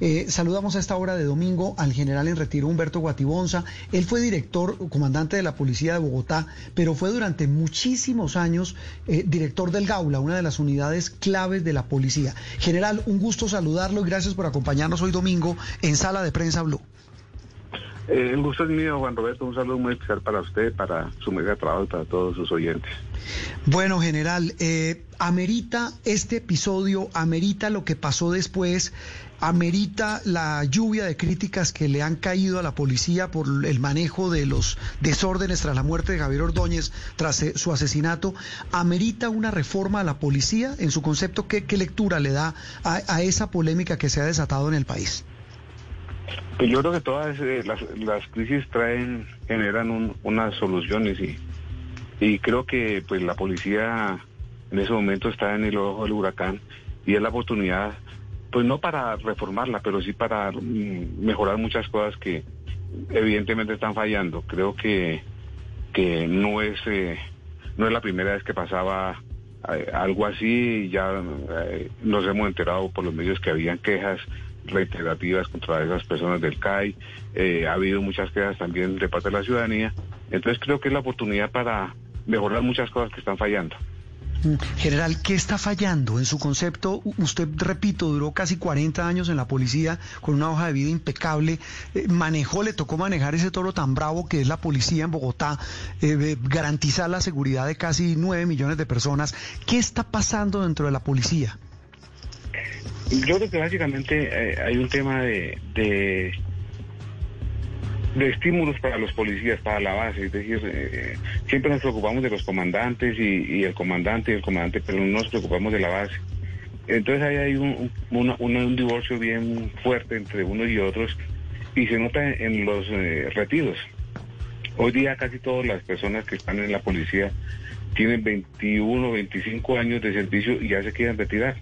Eh, saludamos a esta hora de domingo al general en retiro Humberto Guatibonza. Él fue director, comandante de la Policía de Bogotá, pero fue durante muchísimos años eh, director del Gaula, una de las unidades claves de la policía. General, un gusto saludarlo y gracias por acompañarnos hoy domingo en Sala de Prensa Blue. Eh, el gusto es mío, Juan Roberto. Un saludo muy especial para usted, para su mega trabajo y para todos sus oyentes. Bueno, general, eh, amerita este episodio, amerita lo que pasó después, amerita la lluvia de críticas que le han caído a la policía por el manejo de los desórdenes tras la muerte de Javier Ordóñez, tras eh, su asesinato, amerita una reforma a la policía. En su concepto, ¿qué, lectura le da a esa polémica que se ha desatado en el país? Pues yo creo que todas eh, las, crisis traen, generan unas soluciones y, y creo que pues la policía en ese momento está en el ojo del huracán y es la oportunidad, pues no para reformarla, pero sí para mm, mejorar muchas cosas que evidentemente están fallando. Creo que, que no es eh, no es la primera vez que pasaba eh, algo así, ya nos hemos enterado por los medios que habían quejas reiterativas contra esas personas del CAI. Eh, ha habido muchas quejas también de parte de la ciudadanía. Entonces creo que es la oportunidad para mejorar muchas cosas que están fallando. General, ¿qué está fallando? En su concepto, usted, repito, duró casi 40 años en la policía con una hoja de vida impecable, eh, manejó, le tocó manejar ese toro tan bravo que es la policía en Bogotá, eh, garantizar la seguridad de casi 9 millones de personas. ¿Qué está pasando dentro de la policía? Yo creo que básicamente eh, hay un tema de, estímulos para los policías, para la base. Es decir, eh, siempre nos preocupamos de los comandantes y, el comandante y el comandante, pero no nos preocupamos de la base. Entonces ahí hay un, un, divorcio bien fuerte entre unos y otros y se nota en los eh, retiros. Hoy día casi todas las personas que están en la policía tienen 21, 25 años de servicio y ya se quieren retirar.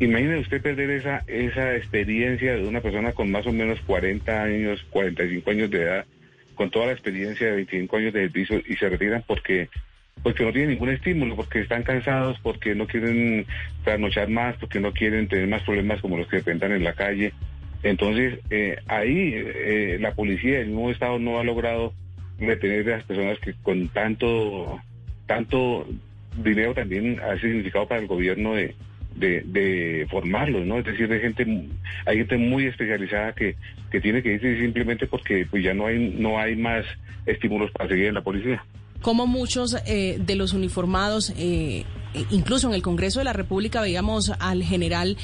Imagine usted perder esa, esa experiencia de una persona con más o menos 40 años, 45 años de edad, con toda la experiencia de 25 años de servicio y se retiran porque porque no tienen ningún estímulo, porque están cansados, porque no quieren trasnochar más, porque no quieren tener más problemas como los que enfrentan en la calle. Entonces, eh, ahí eh, la policía del nuevo Estado no ha logrado retener a las personas que con tanto, tanto dinero también ha significado para el gobierno de, de, de formarlos, ¿no? Es decir, hay gente, hay gente muy especializada que, que tiene que irse simplemente porque pues ya no hay, no hay más estímulos para seguir en la policía. Como muchos eh, de los uniformados, eh, incluso en el Congreso de la República veíamos al general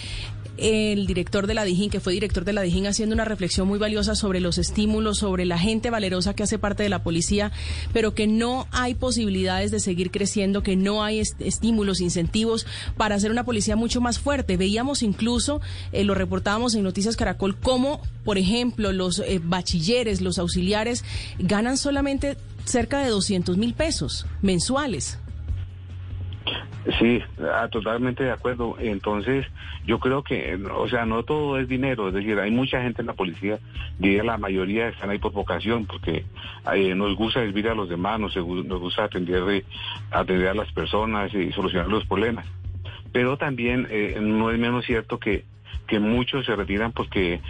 el director de la DIJÍN, que fue director de la DIJÍN, haciendo una reflexión muy valiosa sobre los estímulos, sobre la gente valerosa que hace parte de la policía, pero que no hay posibilidades de seguir creciendo, que no hay estímulos, incentivos para hacer una policía mucho más fuerte. Veíamos incluso, eh, lo reportábamos en Noticias Caracol, cómo, por ejemplo, los eh, bachilleres, los auxiliares, ganan solamente cerca de 200 mil pesos mensuales. Sí, ah, totalmente de acuerdo. Entonces, yo creo que, o sea, no todo es dinero, es decir, hay mucha gente en la policía, diría la mayoría están ahí por vocación, porque eh, nos gusta servir a los demás, nos, nos gusta atender, atender a las personas y solucionar los problemas. Pero también eh, no es menos cierto que, que muchos se retiran porque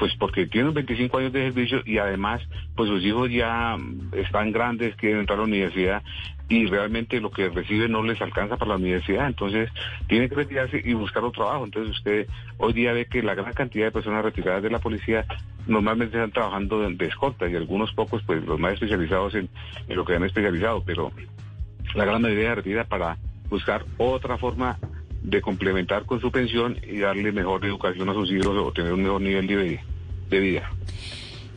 pues porque tienen 25 años de servicio y además pues sus hijos ya están grandes, quieren entrar a la universidad y realmente lo que reciben no les alcanza para la universidad, entonces tienen que retirarse y buscar otro trabajo. Entonces usted hoy día ve que la gran cantidad de personas retiradas de la policía normalmente están trabajando de, escolta y algunos pocos pues los más especializados en, lo que han especializado, pero la gran mayoría retira para buscar otra forma de complementar con su pensión y darle mejor educación a sus hijos o tener un mejor nivel de, de vida.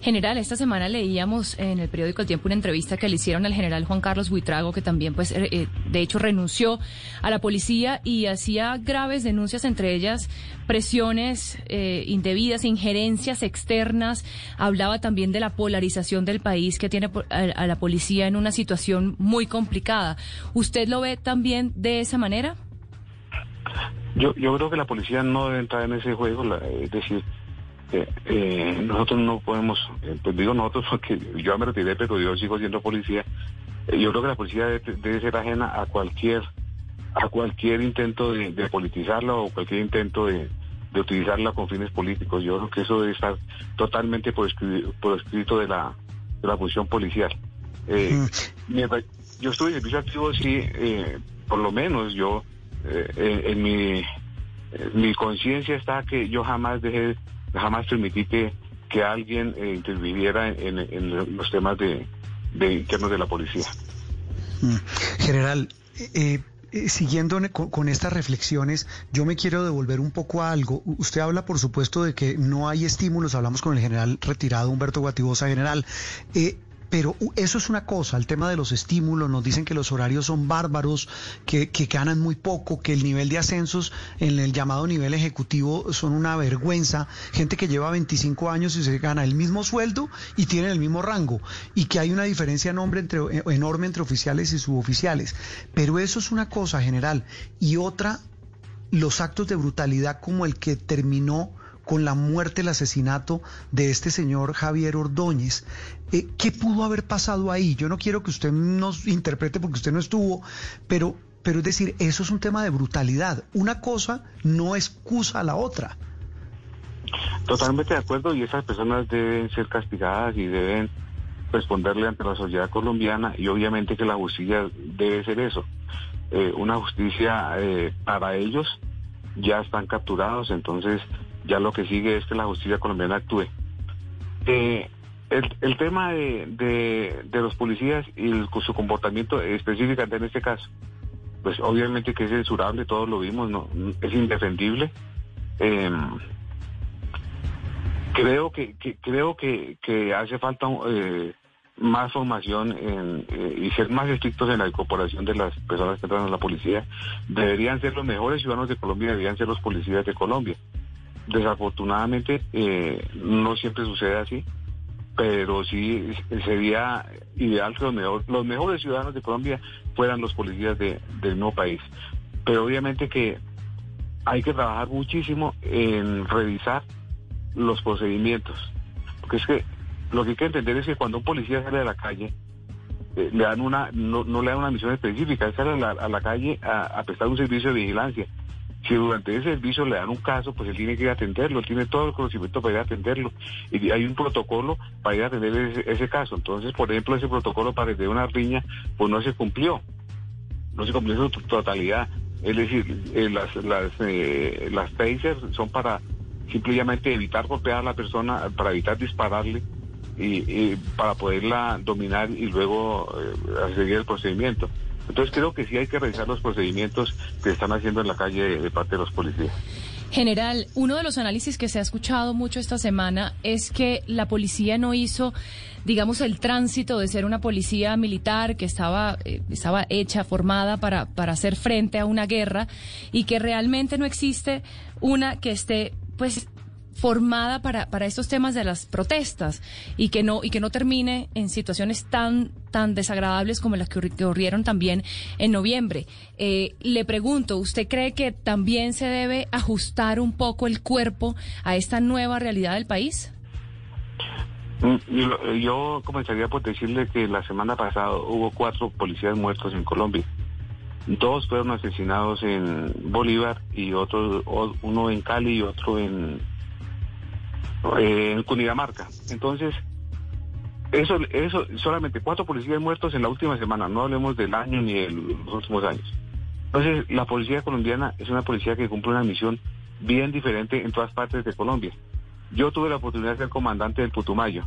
General, esta semana leíamos en el periódico El Tiempo una entrevista que le hicieron al general Juan Carlos Buitrago, que también, pues, eh, eh, de hecho, renunció a la policía y hacía graves denuncias, entre ellas presiones eh, indebidas, injerencias externas. Hablaba también de la polarización del país que tiene a, la policía en una situación muy complicada. ¿Usted lo ve también de esa manera? Yo, yo creo que la policía no debe entrar en ese juego, es decir, eh, nosotros no podemos, eh, pues digo nosotros porque yo me retiré, pero yo sigo siendo policía. Eh, yo creo que la policía debe, ser ajena a cualquier a cualquier intento de, politizarla o cualquier intento de, de utilizarla con fines políticos. Yo creo que eso debe estar totalmente por, escrito de la, de la función policial. Eh, yo estuve en servicio activo, sí, eh, por lo menos yo, eh, en, mi, mi conciencia está que yo jamás dejé, jamás permití que, que alguien interviniera en, los temas de, de internos de la policía. Mm. General, eh, eh, siguiendo con, estas reflexiones, yo me quiero devolver un poco a algo. Usted habla, por supuesto, de que no hay estímulos. Hablamos con el general retirado Humberto Guatibosa, general. Eh, pero eso es una cosa, el tema de los estímulos, nos dicen que los horarios son bárbaros, que, ganan muy poco, que el nivel de ascensos en el llamado nivel ejecutivo son una vergüenza, gente que lleva 25 años y se gana el mismo sueldo y tiene el mismo rango, y que hay una diferencia enorme entre, enorme entre oficiales y suboficiales. Pero eso es una cosa general. Y otra, los actos de brutalidad como el que terminó con la muerte, el asesinato de este señor Javier Ordóñez. Eh, ¿Qué pudo haber pasado ahí? Yo no quiero que usted nos interprete porque usted no estuvo, pero, pero es decir, eso es un tema de brutalidad. Una cosa no excusa a la otra. Totalmente de acuerdo y esas personas deben ser castigadas y deben responderle ante la sociedad colombiana y obviamente que la justicia debe ser eso, eh, una justicia eh, para ellos ya están capturados, entonces ya lo que sigue es que la justicia colombiana actúe. Eh, el, tema de, los policías y su comportamiento específicamente en este caso, pues obviamente que es censurable, todos lo vimos, es indefendible. Em, creo que, creo que, hace falta eh, más formación eh, y ser más estrictos en la incorporación de las personas que entran a la policía. Deberían ser los mejores ciudadanos de Colombia, deberían ser los policías de Colombia. Desafortunadamente eh, no siempre sucede así, pero sí sería ideal que los, los mejores ciudadanos de Colombia fueran los policías de, del nuevo país. Pero obviamente que hay que trabajar muchísimo en revisar los procedimientos, porque es que lo que hay que entender es que cuando un policía sale a la calle, eh, le dan una, no, le dan una misión específica, sale a la, calle a prestar un servicio de vigilancia si durante ese servicio le dan un caso, pues él tiene que ir a atenderlo, tiene todo el conocimiento para ir a atenderlo. Y hay un protocolo para ir a atender ese, caso. Entonces, por ejemplo, ese protocolo para atender una riña, pues no se cumplió. No se cumplió en su totalidad. Es decir, eh, las, las, eh, las tasers son para simplemente evitar golpear a la persona, para evitar dispararle y, para poderla dominar y luego eh, seguir el procedimiento. Entonces creo que sí hay que revisar los procedimientos que están haciendo en la calle de parte de los policías. General, uno de los análisis que se ha escuchado mucho esta semana es que la policía no hizo, digamos, el tránsito de ser una policía militar que estaba, eh, estaba hecha, formada para, para hacer frente a una guerra y que realmente no existe una que esté, pues, formada para, para estos temas de las protestas y que no y que no termine en situaciones tan tan desagradables como las que ocurrieron también en noviembre. Eh, le pregunto, ¿usted cree que también se debe ajustar un poco el cuerpo a esta nueva realidad del país? Mm, yo comenzaría por decirle que la semana pasada hubo cuatro policías muertos en Colombia. Dos fueron asesinados en Bolívar y otro, uno en Cali y otro en en Cundinamarca. Entonces, eso, eso, solamente cuatro policías muertos en la última semana, no hablemos del año ni de los últimos años. Entonces, la policía colombiana es una policía que cumple una misión bien diferente en todas partes de Colombia. Yo tuve la oportunidad de ser comandante del Putumayo,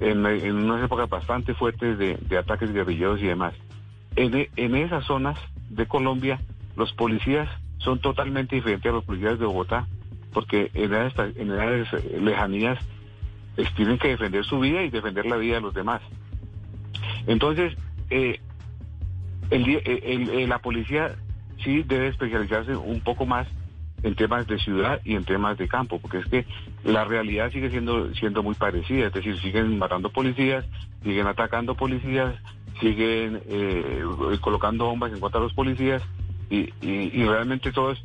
en, unas épocas bastante fuertes de, ataques guerrilleros y demás. En, en esas zonas de Colombia, los policías son totalmente diferentes a los policías de Bogotá porque en edades, lejanías tienen que defender su vida y defender la vida de los demás. Entonces, eh, el, la policía sí debe especializarse un poco más en temas de ciudad y en temas de campo, porque es que la realidad sigue siendo siendo muy parecida, es decir, siguen matando policías, siguen atacando policías, siguen eh, colocando bombas en contra de los policías y, y realmente todo es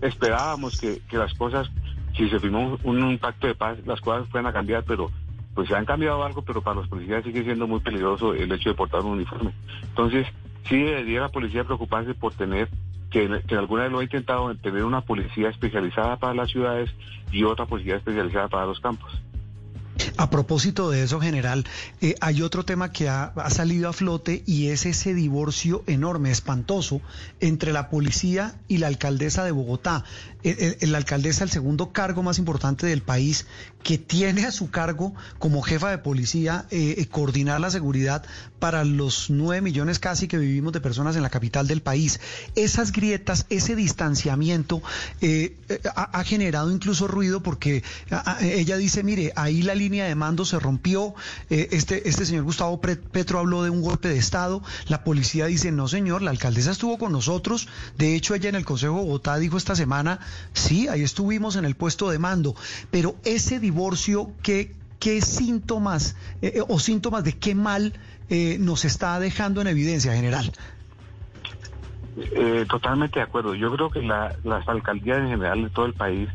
esperábamos que, las cosas, si se firmó un, pacto de paz, las cosas fueran a cambiar, pero pues se han cambiado algo, pero para los policías sigue siendo muy peligroso el hecho de portar un uniforme. Entonces, sí debería la policía preocuparse por tener que, que alguna vez lo ha intentado tener una policía especializada para las ciudades y otra policía especializada para los campos. A propósito de eso, general, eh, hay otro tema que ha, salido a flote y es ese divorcio enorme, espantoso, entre la policía y la alcaldesa de Bogotá. la alcaldesa, el segundo cargo más importante del país, que tiene a su cargo como jefa de policía eh, eh, coordinar la seguridad para los nueve millones casi que vivimos de personas en la capital del país. Esas grietas, ese distanciamiento ha, generado incluso ruido porque ella dice, mire, ahí la línea de mando se rompió, eh, este, este señor Gustavo Petro habló de un golpe de Estado, la policía dice, no señor, la alcaldesa estuvo con nosotros, de hecho ella en el Consejo de Bogotá dijo esta semana, sí, ahí estuvimos en el puesto de mando, pero ese divorcio, ¿qué, qué síntomas eh, eh, o síntomas de qué mal nos está dejando en evidencia, general? totalmente de acuerdo. Yo creo que las alcaldías en general de todo el país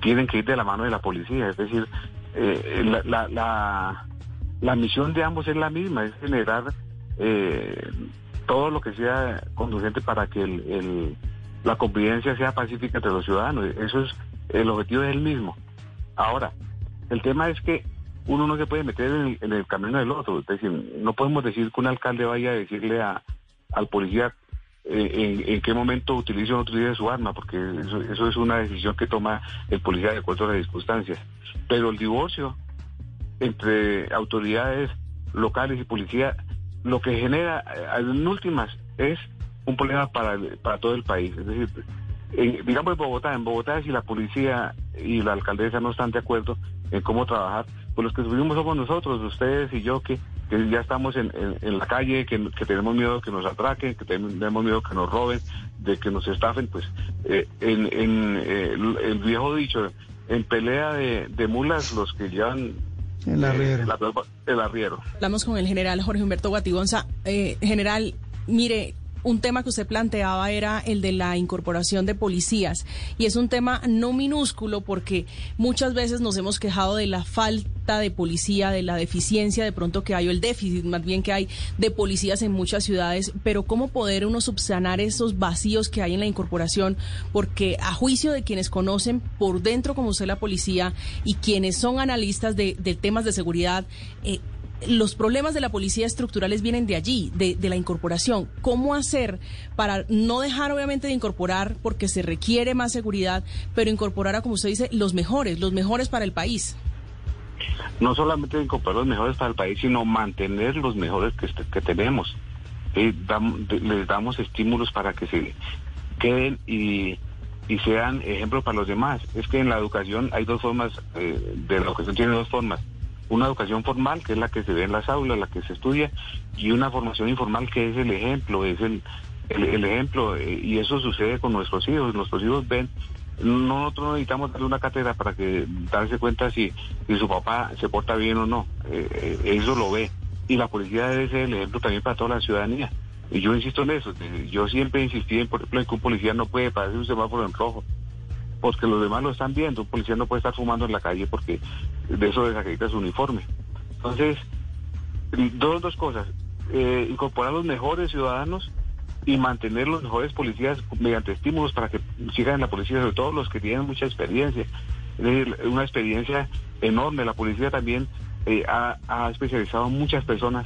tienen que ir de la mano de la policía. Es decir, eh, la, la, la, misión de ambos es la misma, es generar eh, todo lo que sea conducente para que el, la convivencia sea pacífica entre los ciudadanos. Eso es, el objetivo es el mismo. Ahora, el tema es que uno no se puede meter en el, camino del otro. Es decir, no podemos decir que un alcalde vaya a decirle a, al policía eh, en, qué momento utiliza o no utiliza su arma, porque eso, eso, es una decisión que toma el policía de acuerdo a las circunstancias. Pero el divorcio entre autoridades locales y policía, lo que genera, eh, en últimas, es un problema para, para todo el país. Es decir, digamos en Bogotá, en Bogotá si la policía y la alcaldesa no están de acuerdo en cómo trabajar, pues los que sufrimos somos nosotros, ustedes y yo, que que ya estamos en, la calle, que, tenemos miedo que nos atraquen, que tenemos miedo que nos roben, de que nos estafen, pues eh, en, eh, el, viejo dicho, en pelea de, mulas los que llevan el arriero. el arriero. Hablamos con el general Jorge Humberto Guatibonza. Eh, general, mire, un tema que usted planteaba era el de la incorporación de policías. Y es un tema no minúsculo porque muchas veces nos hemos quejado de la falta de policía, de la deficiencia de pronto que hay o el déficit más bien que hay de policías en muchas ciudades, pero cómo poder uno subsanar esos vacíos que hay en la incorporación porque a juicio de quienes conocen por dentro como usted la policía y quienes son analistas de, temas de seguridad, eh, los problemas de la policía estructurales vienen de allí, de, la incorporación. ¿Cómo hacer para no dejar obviamente de incorporar porque se requiere más seguridad, pero incorporar a, como usted dice, los mejores, los mejores para el país? No solamente incorporar los mejores para el país, sino mantener los mejores que, tenemos. les damos estímulos para que se queden y, sean ejemplos para los demás. Es que en la educación hay dos formas, eh, de la educación tiene dos formas una educación formal, que es la que se ve en las aulas, la que se estudia, y una formación informal, que es el ejemplo, es el, el, ejemplo, eh, y eso sucede con nuestros hijos. Nuestros hijos ven, nosotros necesitamos darle una cátedra para que darse cuenta si, su papá se porta bien o no. Eh, eh, eso lo ve. Y la policía debe ser el ejemplo también para toda la ciudadanía. Y yo insisto en eso. Yo siempre insistí en, por ejemplo, en que un policía no puede pasar un semáforo en rojo porque los demás lo están viendo. Un policía no puede estar fumando en la calle porque de eso desacredita su uniforme. Entonces, dos, dos cosas. Eh, incorporar los mejores ciudadanos y mantener los mejores policías mediante estímulos para que sigan en la policía, sobre todo los que tienen mucha experiencia. Es decir, una experiencia enorme. La policía también eh, ha, especializado a muchas personas,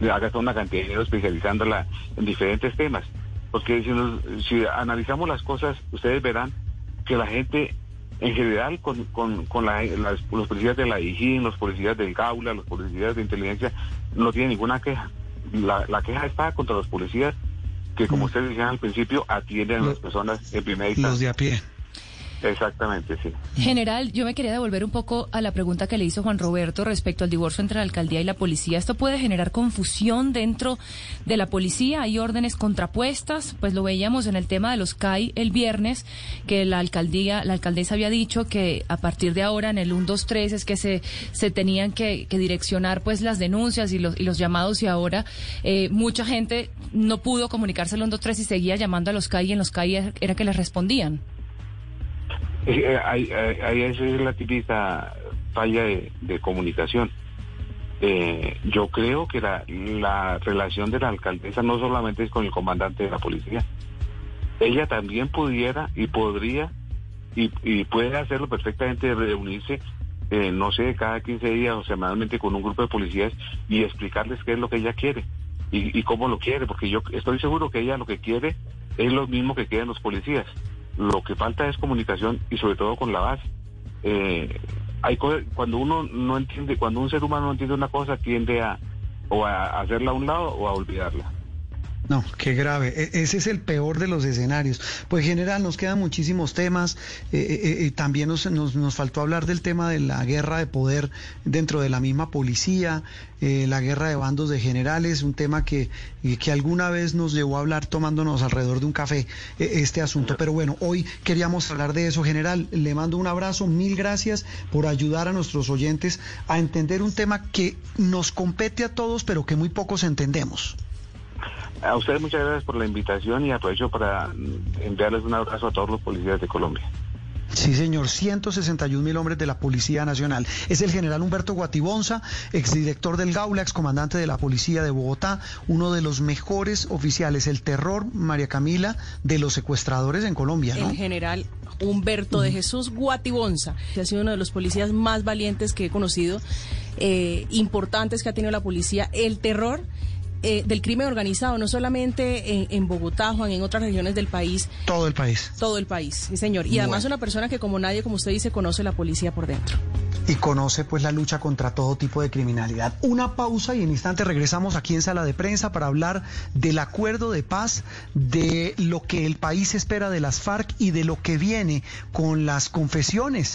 ha gastado una cantidad de dinero especializándola en diferentes temas. Porque si, si analizamos las cosas, ustedes verán que la gente en general con, con, con los policías de la IGIN, los policías del Gaula, los policías de inteligencia, no tienen ninguna queja. La, la queja está contra los policías que, como mm. ustedes decían al principio, atienden a las personas en primera instancia. Los de a pie. Exactamente, sí. General, yo me quería devolver un poco a la pregunta que le hizo Juan Roberto respecto al divorcio entre la alcaldía y la policía. ¿Esto puede generar confusión dentro de la policía? ¿Hay órdenes contrapuestas? Pues lo veíamos en el tema de los CAI el viernes, que la alcaldía, la alcaldesa había dicho que a partir de ahora en el 1, 2, 3 es que se, se tenían que, direccionar pues las denuncias y los, y los llamados y ahora eh, mucha gente no pudo comunicarse al 1, 2, 3 y seguía llamando a los CAI y en los CAI era que les respondían. Eh, ahí, esa es la típica falla de, comunicación. Eh, yo creo que la, la, relación de la alcaldesa no solamente es con el comandante de la policía, ella también pudiera y podría y, y puede hacerlo perfectamente, reunirse, eh, no sé, cada 15 días o semanalmente con un grupo de policías y explicarles qué es lo que ella quiere y, y cómo lo quiere, porque yo estoy seguro que ella lo que quiere es lo mismo que quieren los policías. Lo que falta es comunicación y sobre todo con la base. Eh, hay cuando uno no entiende, cuando un ser humano no entiende una cosa, tiende a o a hacerla a un lado o a olvidarla. No, qué grave. E, ese es el peor de los escenarios. Pues general, nos quedan muchísimos temas. Eh, eh, eh, también nos, nos, faltó hablar del tema de la guerra de poder dentro de la misma policía, la guerra de bandos de generales, un tema que, que alguna vez nos llevó a hablar tomándonos alrededor de un café este asunto. Pero bueno, hoy queríamos hablar de eso. General, le mando un abrazo. Mil gracias por ayudar a nuestros oyentes a entender un tema que nos compete a todos, pero que muy pocos entendemos. A ustedes muchas gracias por la invitación y aprovecho para enviarles un abrazo a todos los policías de Colombia. Sí, señor, 161 mil hombres de la Policía Nacional. Es el general Humberto Guatibonza, exdirector del Gaula, excomandante de la Policía de Bogotá, uno de los mejores oficiales, el terror, María Camila, de los secuestradores en Colombia. ¿no? El general Humberto de Jesús Guatibonza, que ha sido uno de los policías más valientes que he conocido, eh, importantes que ha tenido la policía. El terror eh, del crimen organizado, no solamente en, Bogotá, Juan, en otras regiones del país. Todo el país. Todo el país, sí, señor. Y además una persona que como nadie, como usted dice, conoce la policía por dentro. Y conoce pues la lucha contra todo tipo de criminalidad. Una pausa y en instante regresamos aquí en sala de prensa para hablar del acuerdo de paz, de lo que el país espera de las FARC y de lo que viene con las confesiones